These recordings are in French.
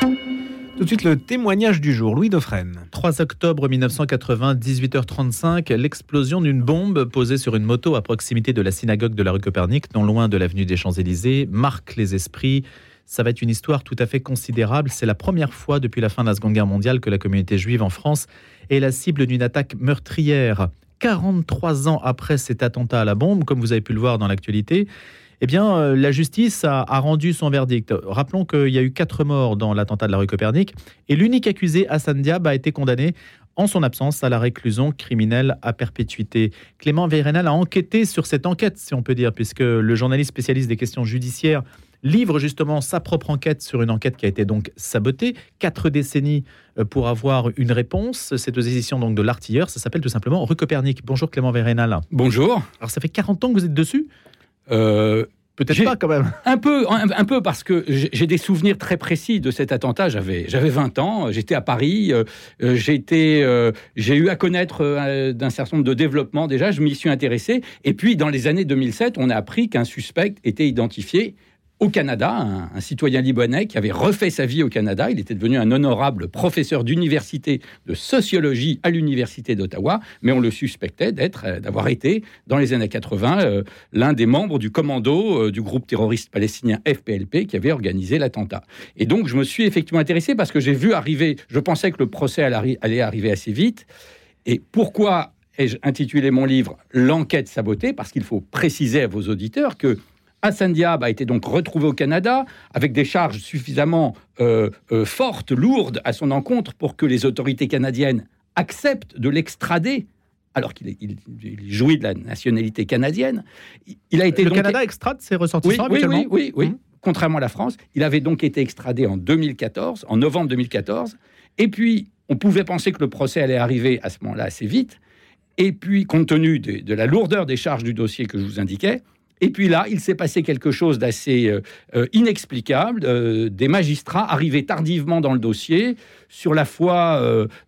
Tout de suite, le témoignage du jour, Louis Dauphren. 3 octobre 1980, 18h35, l'explosion d'une bombe posée sur une moto à proximité de la synagogue de la rue Copernic, non loin de l'avenue des Champs-Élysées, marque les esprits. Ça va être une histoire tout à fait considérable. C'est la première fois depuis la fin de la Seconde Guerre mondiale que la communauté juive en France est la cible d'une attaque meurtrière. 43 ans après cet attentat à la bombe, comme vous avez pu le voir dans l'actualité, eh bien, euh, la justice a, rendu son verdict. Rappelons qu'il y a eu quatre morts dans l'attentat de la rue Copernic et l'unique accusé, Hassan Diab, a été condamné en son absence à la réclusion criminelle à perpétuité. Clément Vérenal a enquêté sur cette enquête, si on peut dire, puisque le journaliste spécialiste des questions judiciaires livre justement sa propre enquête sur une enquête qui a été donc sabotée. Quatre décennies euh, pour avoir une réponse. C'est aux éditions donc de l'artilleur. Ça s'appelle tout simplement Rue Copernic. Bonjour Clément Vérénal. Bonjour. Alors ça fait 40 ans que vous êtes dessus? Euh, Peut-être pas quand même. Un peu, un, peu parce que j'ai des souvenirs très précis de cet attentat. J'avais, j'avais 20 ans, j'étais à Paris, euh, j'ai été, j'ai eu à connaître d'un certain nombre de développements déjà. Je m'y suis intéressé. Et puis dans les années 2007, on a appris qu'un suspect était identifié au Canada, un, citoyen libanais qui avait refait sa vie au Canada. Il était devenu un honorable professeur d'université de sociologie à l'université d'Ottawa, mais on le suspectait d'être, euh, d'avoir été dans les années 80 euh, l'un des membres du commando euh, du groupe terroriste palestinien FPLP qui avait organisé l'attentat. Et donc je me suis effectivement intéressé parce que j'ai vu arriver. Je pensais que le procès allait arriver assez vite. Et pourquoi ai-je intitulé mon livre L'enquête sabotée Parce qu'il faut préciser à vos auditeurs que Hassan Diab a été donc retrouvé au Canada avec des charges suffisamment euh, euh, fortes, lourdes à son encontre pour que les autorités canadiennes acceptent de l'extrader alors qu'il jouit de la nationalité canadienne. Il a été le Canada extrade ses ressortissants oui, oui, oui, oui, mmh. contrairement à la France. Il avait donc été extradé en 2014, en novembre 2014. Et puis, on pouvait penser que le procès allait arriver à ce moment-là assez vite. Et puis, compte tenu de la lourdeur des charges du dossier que je vous indiquais, et puis là, il s'est passé quelque chose d'assez euh, euh, inexplicable. Euh, des magistrats arrivés tardivement dans le dossier, sur la foi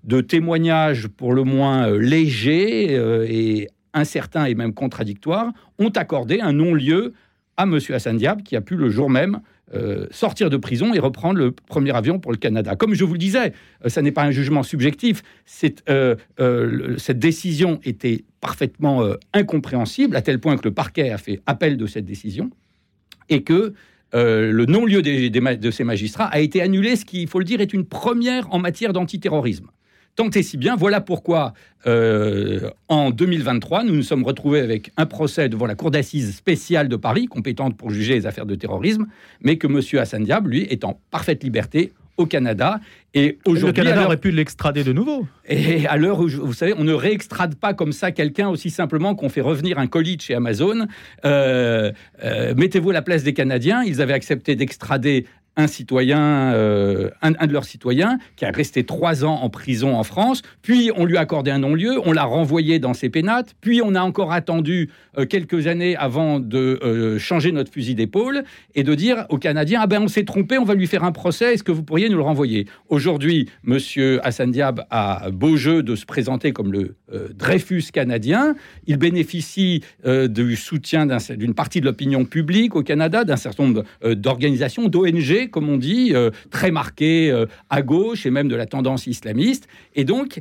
de témoignages pour le moins légers et incertains et même contradictoires, ont accordé un non-lieu à M. Hassan Diab, qui a pu le jour même euh, sortir de prison et reprendre le premier avion pour le Canada. Comme je vous le disais, euh, ça n'est pas un jugement subjectif. Euh, cette décision était parfaitement incompréhensible, à tel point que le parquet a fait appel de cette décision et que le non-lieu de ces magistrats a été annulé, ce qui, il faut le dire, est une première en matière d'antiterrorisme. Tant et si bien, voilà pourquoi euh, en 2023, nous nous sommes retrouvés avec un procès devant la Cour d'assises spéciale de Paris, compétente pour juger les affaires de terrorisme, mais que M. Hassan Diab, lui, est en parfaite liberté au Canada. Et aujourd'hui, le Canada aurait pu l'extrader de nouveau. Et à l'heure où, vous savez, on ne réextrade pas comme ça quelqu'un aussi simplement qu'on fait revenir un colis chez Amazon. Euh, euh, mettez-vous à la place des Canadiens. Ils avaient accepté d'extrader un citoyen, euh, un, de leurs citoyens, qui a resté trois ans en prison en France, puis on lui a accordé un non-lieu, on l'a renvoyé dans ses pénates, puis on a encore attendu euh, quelques années avant de euh, changer notre fusil d'épaule et de dire aux Canadiens ah ben on s'est trompé, on va lui faire un procès, est-ce que vous pourriez nous le renvoyer? Aujourd'hui, Monsieur Hassan Diab a beau jeu de se présenter comme le Dreyfus canadien. Il bénéficie du soutien d'une partie de l'opinion publique au Canada, d'un certain nombre d'organisations, d'ONG comme on dit, euh, très marqué euh, à gauche et même de la tendance islamiste. Et donc,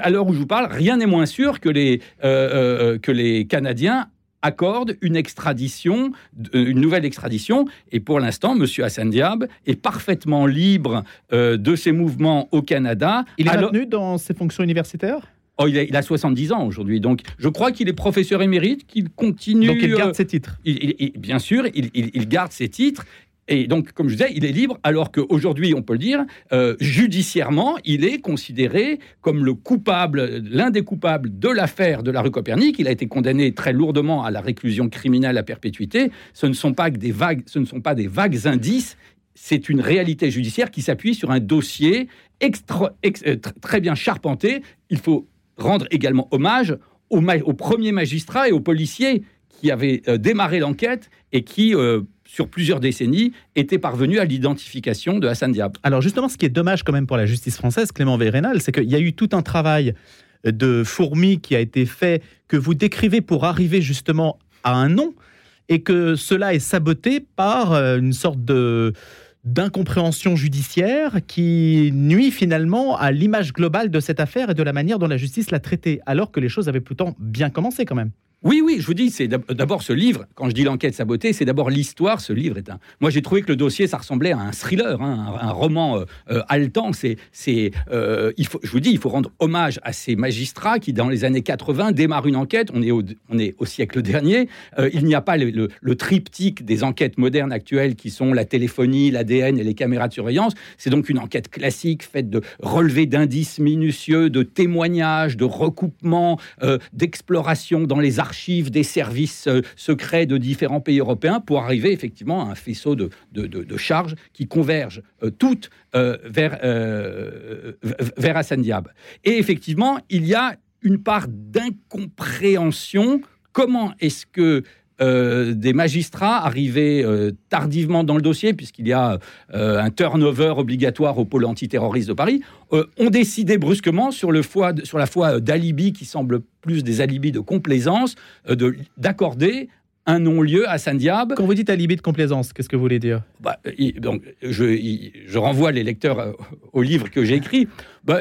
à l'heure où je vous parle, rien n'est moins sûr que les, euh, que les Canadiens accordent une extradition, une nouvelle extradition. Et pour l'instant, M. Hassan Diab est parfaitement libre de ses mouvements au Canada. Il est maintenu dans ses fonctions universitaires? Oh, il, a, 70 ans aujourd'hui, donc je crois qu'il est professeur émérite, qu'il continue. Donc il garde ses titres. bien sûr, il, il, garde ses titres et donc, comme je disais, il est libre, alors qu'aujourd'hui, on peut le dire, euh, judiciairement, il est considéré comme le coupable, l'un des coupables de l'affaire de la rue Copernic. Il a été condamné très lourdement à la réclusion criminelle à perpétuité. Ce ne sont pas que des vagues, ce ne sont pas des vagues indices. C'est une réalité judiciaire qui s'appuie sur un dossier euh, très bien charpenté. Il faut rendre également hommage aux premiers magistrats et aux policiers qui avaient euh, démarré l'enquête et qui sur plusieurs décennies, était parvenu à l'identification de Hassan Diab. Alors justement, ce qui est dommage quand même pour la justice française, Clément Vérénal, c'est qu'il y a eu tout un travail de fourmi qui a été fait, que vous décrivez pour arriver justement à un nom, et que cela est saboté par euh, une sorte d'incompréhension judiciaire qui nuit finalement à l'image globale de cette affaire et de la manière dont la justice l'a traitée, alors que les choses avaient plutôt bien commencé quand même. Oui, oui, je vous dis, c'est d'abord ce livre. Quand je dis l'enquête sabotée, c'est d'abord l'histoire. Ce livre est un. Moi, j'ai trouvé que le dossier, ça ressemblait à un thriller, hein, un, roman euh, euh, haletant. C'est, euh, je vous dis, il faut rendre hommage à ces magistrats qui, dans les années 80, démarrent une enquête. On est au, on est au siècle dernier. il n'y a pas le, le, triptyque des enquêtes modernes actuelles qui sont la téléphonie, l'ADN et les caméras de surveillance. C'est donc une enquête classique faite de relevés d'indices minutieux, de témoignages, de recoupements, d'exploration dans les archives archives des services euh, secrets de différents pays européens pour arriver effectivement à un faisceau de, de, charges qui convergent euh, toutes euh, vers, vers Hassan Diab. Et effectivement, il y a une part d'incompréhension. Comment est-ce que euh, des magistrats arrivés euh, tardivement dans le dossier, puisqu'il y a euh, un turnover obligatoire au pôle antiterroriste de Paris, ont décidé brusquement sur, le sur la foi d'alibi qui semble plus des alibis de complaisance, d'accorder un non-lieu à Saint-Diab. Quand vous dites alibi de complaisance, qu'est-ce que vous voulez dire? Bah, donc, je, je, renvoie les lecteurs au livre que j'ai écrit. Bah,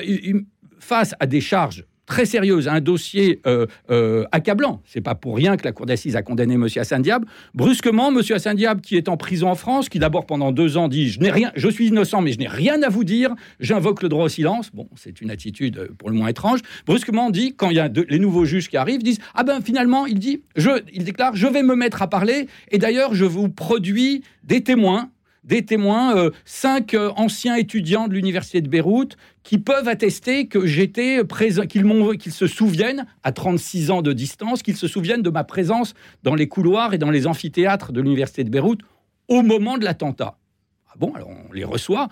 face à des charges très sérieuse, un dossier euh, euh, accablant. C'est pas pour rien que la cour d'assises a condamné M. Hassan Diab. Brusquement, M. Hassan Diab, qui est en prison en France, qui d'abord pendant deux ans dit je n'ai rien, je suis innocent, mais je n'ai rien à vous dire. J'invoque le droit au silence. Bon, c'est une attitude euh, pour le moins étrange. Brusquement, dit quand il y a les nouveaux juges qui arrivent, disent ah ben finalement, il dit je, il déclare je vais me mettre à parler et d'ailleurs je vous produis des témoins des témoins, euh, cinq euh, anciens étudiants de l'université de Beyrouth, qui peuvent attester que j'étais présent, qu'ils se souviennent à 36 ans de distance, qu'ils se souviennent de ma présence dans les couloirs et dans les amphithéâtres de l'université de Beyrouth au moment de l'attentat. Ah bon, alors on les reçoit.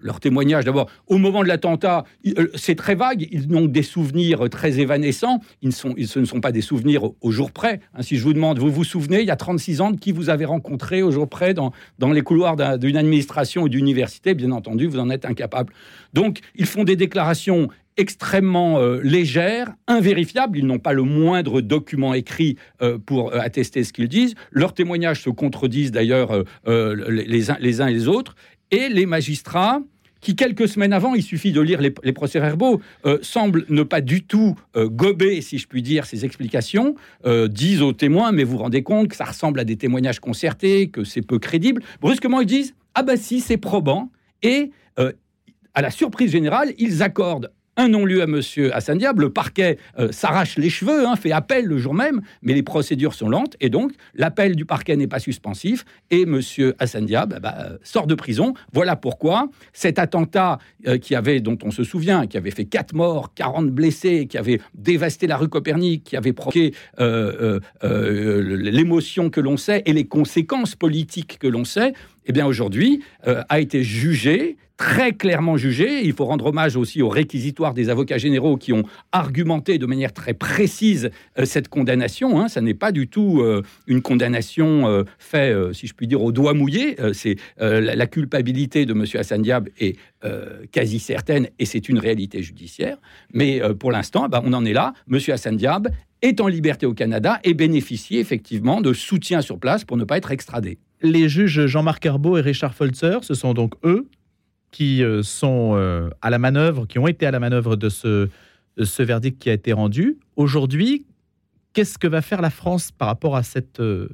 Leur témoignage, d'abord, au moment de l'attentat, euh, c'est très vague. Ils n'ont des souvenirs très évanescents. Ils ne, sont, ce ne sont pas des souvenirs au, jour près. Hein, si je vous demande, vous vous souvenez, il y a 36 ans, de qui vous avez rencontré au jour près dans, dans les couloirs d'une administration ou d'université? Bien entendu, vous en êtes incapable. Donc, ils font des déclarations extrêmement euh, légères, invérifiables. Ils n'ont pas le moindre document écrit euh, pour euh, attester ce qu'ils disent. Leurs témoignages se contredisent d'ailleurs les, uns, les et les autres. Et les magistrats, qui quelques semaines avant, il suffit de lire les, procès-verbaux, semblent ne pas du tout gober, si je puis dire, ces explications, disent aux témoins, mais vous vous rendez compte que ça ressemble à des témoignages concertés, que c'est peu crédible. Brusquement, ils disent, ah bah si, c'est probant. Et à la surprise générale, ils accordent un non-lieu à Monsieur Hassan Diab. Le parquet euh, s'arrache les cheveux, hein, fait appel le jour même, mais les procédures sont lentes et donc l'appel du parquet n'est pas suspensif et Monsieur Hassan Diab bah, euh, sort de prison. Voilà pourquoi cet attentat euh, qui avait, dont on se souvient, qui avait fait 4 morts, 40 blessés, qui avait dévasté la rue Copernic, qui avait provoqué l'émotion que l'on sait et les conséquences politiques que l'on sait, eh bien aujourd'hui a été jugé très clairement jugé. Il faut rendre hommage aussi aux réquisitoires des avocats généraux qui ont argumenté de manière très précise euh, cette condamnation. Hein. Ça n'est pas du tout euh, une condamnation euh, faite, si je puis dire, au doigt mouillé. c'est la, culpabilité de M. Hassan Diab est quasi certaine et c'est une réalité judiciaire. Mais pour l'instant, bah, on en est là. M. Hassan Diab est en liberté au Canada et bénéficie effectivement de soutien sur place pour ne pas être extradé. Les juges Jean-Marc Herbeau et Richard Folzer, ce sont donc eux qui euh, sont euh, à la manœuvre, qui ont été à la manœuvre de ce, verdict qui a été rendu. Aujourd'hui, qu'est-ce que va faire la France par rapport à cette, euh,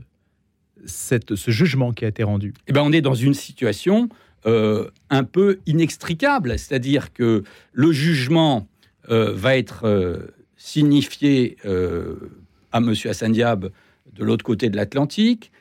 ce jugement qui a été rendu? Eh ben, On est dans une situation un peu inextricable, c'est-à-dire que le jugement va être signifié à M. Hassan Diab de l'autre côté de l'Atlantique.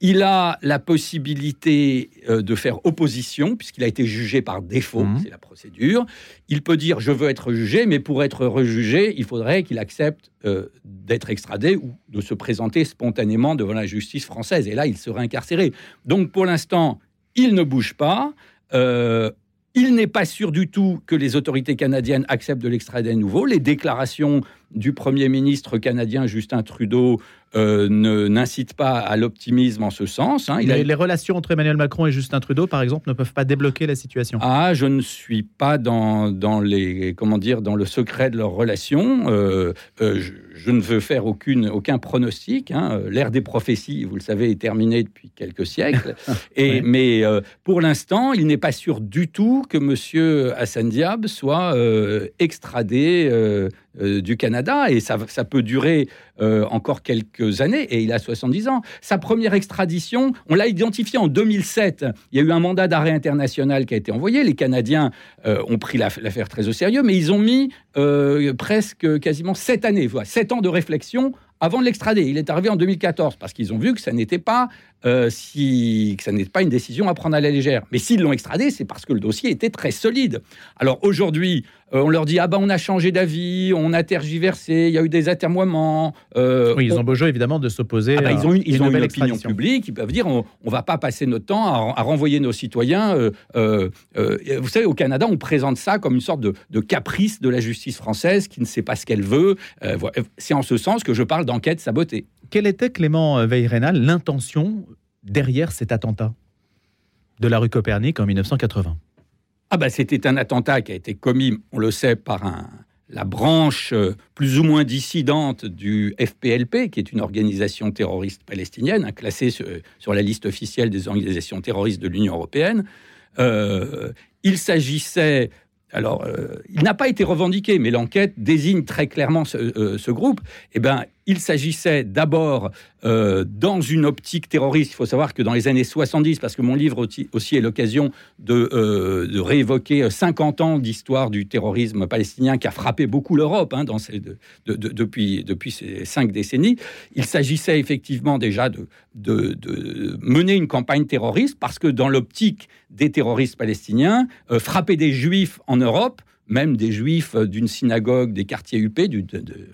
Il a la possibilité euh, de faire opposition, puisqu'il a été jugé par défaut, mmh. c'est la procédure. Il peut dire je veux être jugé, mais pour être rejugé, il faudrait qu'il accepte euh, d'être extradé ou de se présenter spontanément devant la justice française. Et là, il serait incarcéré. Donc pour l'instant, il ne bouge pas. Euh, il n'est pas sûr du tout que les autorités canadiennes acceptent de l'extrader à nouveau. Les déclarations du Premier ministre canadien Justin Trudeau euh, n'incite pas à l'optimisme en ce sens. Hein. Il les, les, relations entre Emmanuel Macron et Justin Trudeau, par exemple, ne peuvent pas débloquer la situation. Ah, je ne suis pas dans, dans les comment dire dans le secret de leurs relations. Euh, euh, je, ne veux faire aucune aucun pronostic. Hein. L'ère des prophéties, vous le savez, est terminée depuis quelques siècles. et mais pour l'instant, il n'est pas sûr du tout que Monsieur Hassan Diab soit extradé euh, du Canada et ça, peut durer euh, encore quelques années et il a 70 ans. Sa première extradition, on l'a identifié en 2007. Il y a eu un mandat d'arrêt international qui a été envoyé. Les Canadiens euh, ont pris l'affaire très au sérieux, mais ils ont mis presque quasiment sept années, voilà, sept ans de réflexion avant de l'extrader. Il est arrivé en 2014 parce qu'ils ont vu que ça n'était pas euh, si, que ça n'est pas une décision à prendre à la légère. Mais s'ils l'ont extradé, c'est parce que le dossier était très solide. Alors aujourd'hui, euh, on leur dit ah ben on a changé d'avis, on a tergiversé, il y a eu des atermoiements. Euh, oui, ils ont beau jeu évidemment de s'opposer. Ah ben, ils ont, une, ils ont une opinion publique. Ils peuvent dire on, ne va pas passer notre temps à, renvoyer nos citoyens. vous savez, au Canada, on présente ça comme une sorte de, de, caprice de la justice française qui ne sait pas ce qu'elle veut. c'est en ce sens que je parle d'enquête sabotée. Quelle était, Clément Veillerenal, l'intention derrière cet attentat de la rue Copernic en 1980 Ah bah c'était un attentat qui a été commis, on le sait, par un, la branche euh, plus ou moins dissidente du FPLP, qui est une organisation terroriste palestinienne, hein, classée sur, la liste officielle des organisations terroristes de l'Union européenne. Euh, il s'agissait alors, euh, il n'a pas été revendiqué, mais l'enquête désigne très clairement ce, groupe. Eh ben, il s'agissait d'abord, euh, dans une optique terroriste, il faut savoir que dans les années 70, parce que mon livre aussi, est l'occasion de, euh, réévoquer 50 ans d'histoire du terrorisme palestinien qui a frappé beaucoup l'Europe hein, depuis, ces cinq décennies, il s'agissait effectivement déjà de, mener une campagne terroriste, parce que dans l'optique des terroristes palestiniens, euh, frapper des juifs en Europe, même des juifs euh, d'une synagogue des quartiers UP,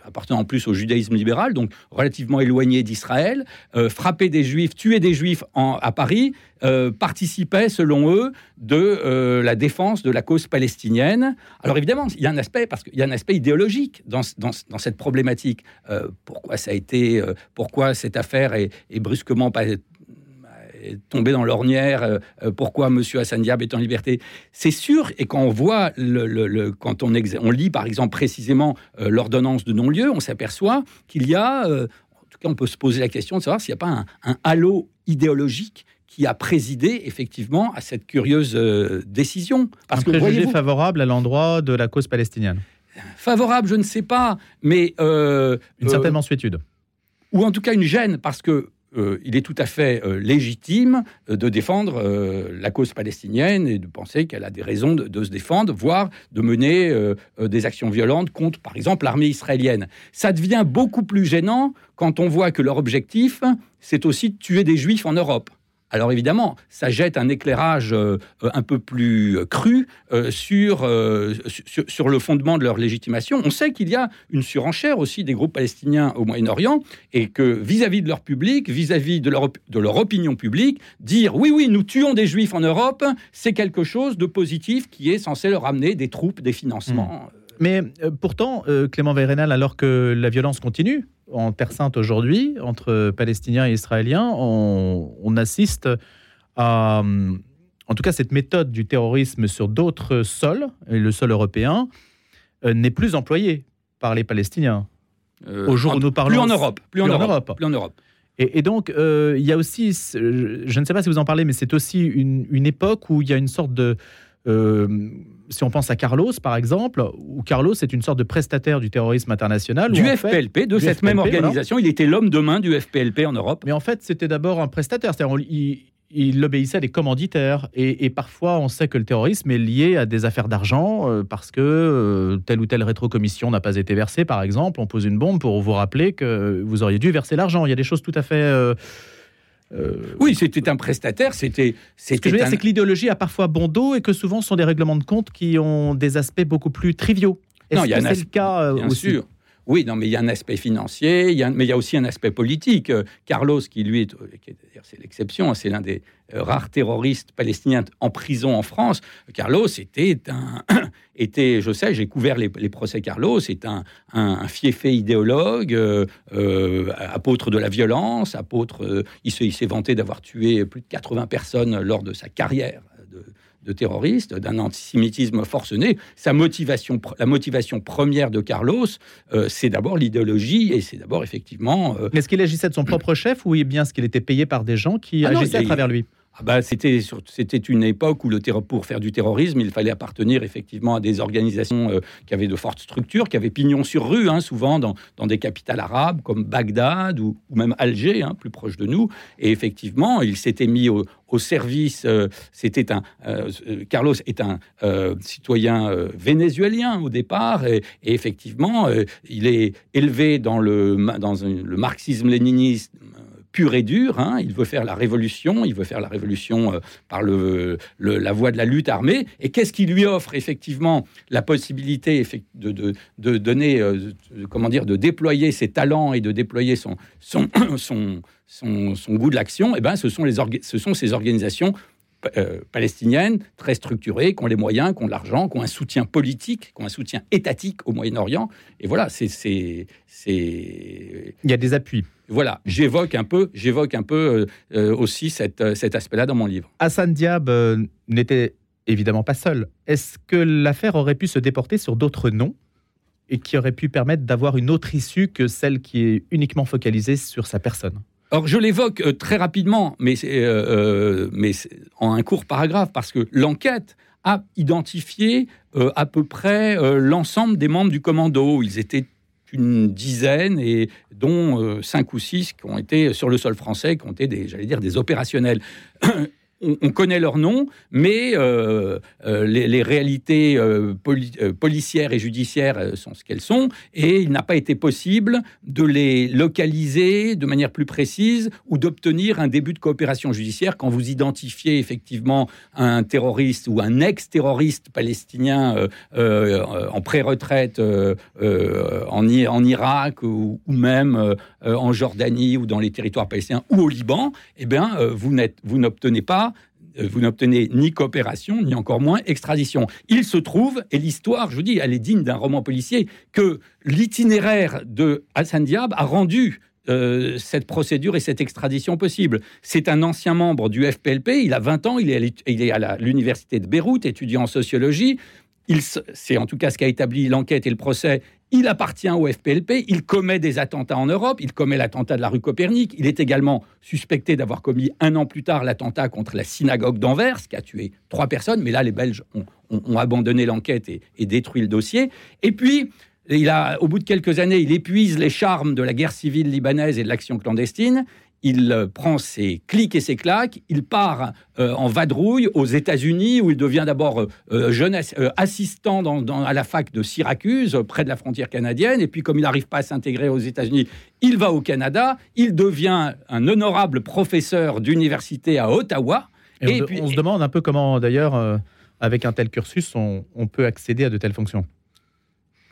appartenant en plus au judaïsme libéral, donc relativement éloigné d'Israël, euh, frapper des juifs, tuer des juifs à Paris, euh, participait, selon eux, de la défense de la cause palestinienne. Alors évidemment, il y a un aspect, parce qu'il y a un aspect idéologique dans, cette problématique. pourquoi ça a été, pourquoi cette affaire est, est brusquement pas, tombé dans l'ornière, euh, euh, pourquoi M. Hassan Diab est en liberté. C'est sûr, et quand on voit, le, quand on, on, lit par exemple précisément euh, l'ordonnance de non-lieu, on s'aperçoit qu'il y a, en tout cas on peut se poser la question de savoir s'il n'y a pas un, halo idéologique qui a présidé effectivement à cette curieuse décision. Parce un que préjugé favorable à l'endroit de la cause palestinienne Favorable, je ne sais pas, mais... une certaine mansuétude. Ou en tout cas une gêne, parce que euh, il est tout à fait euh, légitime euh, de défendre la cause palestinienne et de penser qu'elle a des raisons de, se défendre, voire de mener des actions violentes contre, par exemple, l'armée israélienne. Ça devient beaucoup plus gênant quand on voit que leur objectif, c'est aussi de tuer des juifs en Europe. Alors évidemment, ça jette un éclairage euh, un peu plus euh, cru euh, sur, sur, le fondement de leur légitimation. On sait qu'il y a une surenchère aussi des groupes palestiniens au Moyen-Orient et que vis-à-vis de leur public, vis-à-vis de, leur, de leur opinion publique, dire oui, oui, nous tuons des juifs en Europe, c'est quelque chose de positif qui est censé leur amener des troupes, des financements. Hmm. Mais pourtant, Clément Veyrenal, alors que la violence continue, en Terre Sainte aujourd'hui, entre Palestiniens et Israéliens, on, assiste à, en tout cas, cette méthode du terrorisme sur d'autres sols, et le sol européen, euh, n'est plus employée par les Palestiniens. Euh, Au jour où nous parlons. Plus en Europe. Plus, en, Europe, Plus en Europe. Et, donc, euh, il y a aussi, je ne sais pas si vous en parlez, mais c'est aussi une, époque où il y a une sorte de si on pense à Carlos, par exemple, où Carlos est une sorte de prestataire du terrorisme international. Du FPLP, de cette même organisation. Il était l'homme de main du FPLP en Europe. Mais en fait, c'était d'abord un prestataire. C'est-à-dire, il, obéissait à des commanditaires. Et, parfois, on sait que le terrorisme est lié à des affaires d'argent euh, parce que euh, telle ou telle rétrocommission n'a pas été versée, par exemple. On pose une bombe pour vous rappeler que vous auriez dû verser l'argent. Il y a des choses tout à fait. Euh, euh, oui, c'était un prestataire. C'était. Ce que je veux dire, c'est que l'idéologie a parfois bon dos et que souvent ce sont des règlements de compte qui ont des aspects beaucoup plus triviaux. Non, il y a un c'est le cas euh, bien sûr. Oui, non, mais il y a un aspect financier, mais il y a aussi un aspect politique. Euh, Carlos, qui lui est, c'est l'exception, hein, c'est l'un des rares terroristes palestiniens en prison en France. Carlos était un, était, je sais, j'ai couvert les, procès Carlos, c'est un, un, fiefé idéologue, apôtre de la violence, apôtre. il s'est vanté d'avoir tué plus de 80 personnes lors de sa carrière de terroriste, d'un antisémitisme forcené. Sa motivation, la motivation première de Carlos, euh, c'est d'abord l'idéologie et c'est d'abord effectivement. Euh, Est-ce qu'il agissait de son propre chef ou bien ce qu'il était payé par des gens qui ah agissaient à travers lui? Ah bah, c'était, c'était une époque où le pour faire du terrorisme, il fallait appartenir effectivement à des organisations euh, qui avaient de fortes structures, qui avaient pignon sur rue, hein, souvent dans, des capitales arabes comme Bagdad ou, même Alger, hein, plus proche de nous. Et effectivement, il s'était mis au, service. Euh, c'était un euh, Carlos est un citoyen vénézuélien au départ, et, effectivement, il est élevé dans le dans le marxisme-léninisme pur et dur. Hein. Il veut faire la révolution, il veut faire la révolution euh, par le, la voie de la lutte armée. Et qu'est-ce qui lui offre effectivement la possibilité de, de, donner, euh, comment dire, de déployer ses talents et de déployer son, son, son, son, goût de l'action? Eh ben, ce sont les ce sont ces organisations euh, palestiniennes très structurées, qui ont les moyens, qui ont l'argent, qui ont un soutien politique, qui ont un soutien étatique au Moyen-Orient. Et voilà, c'est, c'est, Il y a des appuis. Voilà, j'évoque un peu, j'évoque un peu euh, euh, aussi cet aspect-là dans mon livre. Hassan Diab n'était évidemment pas seul. Est-ce que l'affaire aurait pu se déporter sur d'autres noms et qui aurait pu permettre d'avoir une autre issue que celle qui est uniquement focalisée sur sa personne? Alors je l'évoque euh, très rapidement, mais, euh, euh, mais en un court paragraphe, parce que l'enquête a identifié à peu près l'ensemble des membres du commando. Ils étaient une dizaine, et dont cinq ou six qui ont été sur le sol français, qui ont été j'allais dire, des opérationnels. On, connaît leur nom, mais euh, euh, les, réalités euh, policières et judiciaires sont ce qu'elles sont, et il n'a pas été possible de les localiser de manière plus précise ou d'obtenir un début de coopération judiciaire quand vous identifiez effectivement un terroriste ou un ex-terroriste palestinien en pré-retraite en, Irak ou, même en Jordanie ou dans les territoires palestiniens ou au Liban, eh bien, vous n'obtenez pas vous n'obtenez ni coopération, ni encore moins extradition. Il se trouve, et l'histoire, je vous dis, elle est digne d'un roman policier, que l'itinéraire de Hassan Diab a rendu euh, cette procédure et cette extradition possible. C'est un ancien membre du FPLP, il a 20 ans, il est il est à l'université de Beyrouth, étudiant en sociologie. C'est en tout cas ce qu'a établi l'enquête et le procès. Il appartient au FPLP, il commet des attentats en Europe, il commet l'attentat de la rue Copernic, il est également suspecté d'avoir commis un an plus tard l'attentat contre la synagogue d'Anvers, qui a tué trois personnes, mais là les Belges ont, abandonné l'enquête et, et, détruit le dossier. Et puis, il a, au bout de quelques années, il épuise les charmes de la guerre civile libanaise et de l'action clandestine, il euh, prend ses clics et ses claques, il part euh, en vadrouille aux États-Unis, où il devient d'abord euh, jeune assistant à la fac de Syracuse, près de la frontière canadienne, et puis comme il n'arrive pas à s'intégrer aux États-Unis, il va au Canada, il devient un honorable professeur d'université à Ottawa. Et, puis, on se demande un peu comment, d'ailleurs, avec un tel cursus, on peut accéder à de telles fonctions.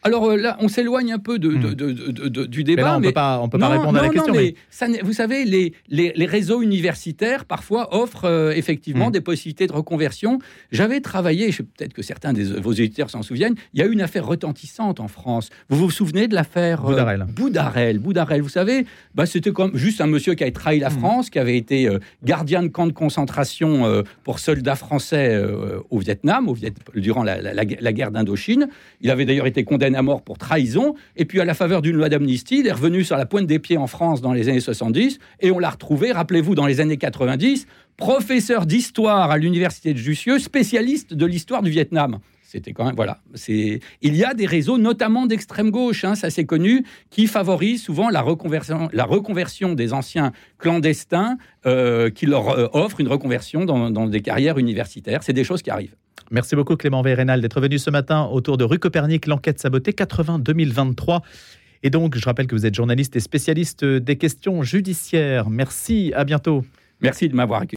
Alors euh, là, on s'éloigne un peu de, hmm. du débat. Mais là, on ne peut pas, peut pas répondre à la question. Mais... Ça, vous savez, les, les, réseaux universitaires, parfois, offrent euh, effectivement hmm. des possibilités de reconversion. J'avais travaillé, peut-être que certains de vos éditeurs s'en souviennent, il y a eu une affaire retentissante en France. Vous vous souvenez de l'affaire euh, Boudarel Boudarel. Boudarel, vous savez, bah, c'était comme juste un monsieur qui avait trahi la hmm. France, qui avait été gardien de camp de concentration pour soldats français au Vietnam, au Viet... durant la, la guerre d'Indochine. Il avait d'ailleurs été condamné à mort pour trahison. Et puis, à la faveur d'une loi d'amnistie, il est revenu sur la pointe des pieds en France dans les années 70. Et on l'a retrouvé, rappelez-vous, dans les années 90, professeur d'histoire à l'université de Jussieu, spécialiste de l'histoire du Vietnam. C'était quand même voilà. C'est il y a des réseaux, notamment d'extrême gauche, hein, ça c'est connu, qui favorisent souvent la reconversion, la reconversion des anciens clandestins, euh, qui leur euh, offrent une reconversion dans, dans des carrières universitaires. C'est des choses qui arrivent. Merci beaucoup Clément Vérénal d'être venu ce matin autour de rue Copernic, l'enquête sabotée 80-2023. Et donc, je rappelle que vous êtes journaliste et spécialiste des questions judiciaires. Merci, à bientôt. Merci de m'avoir accueilli.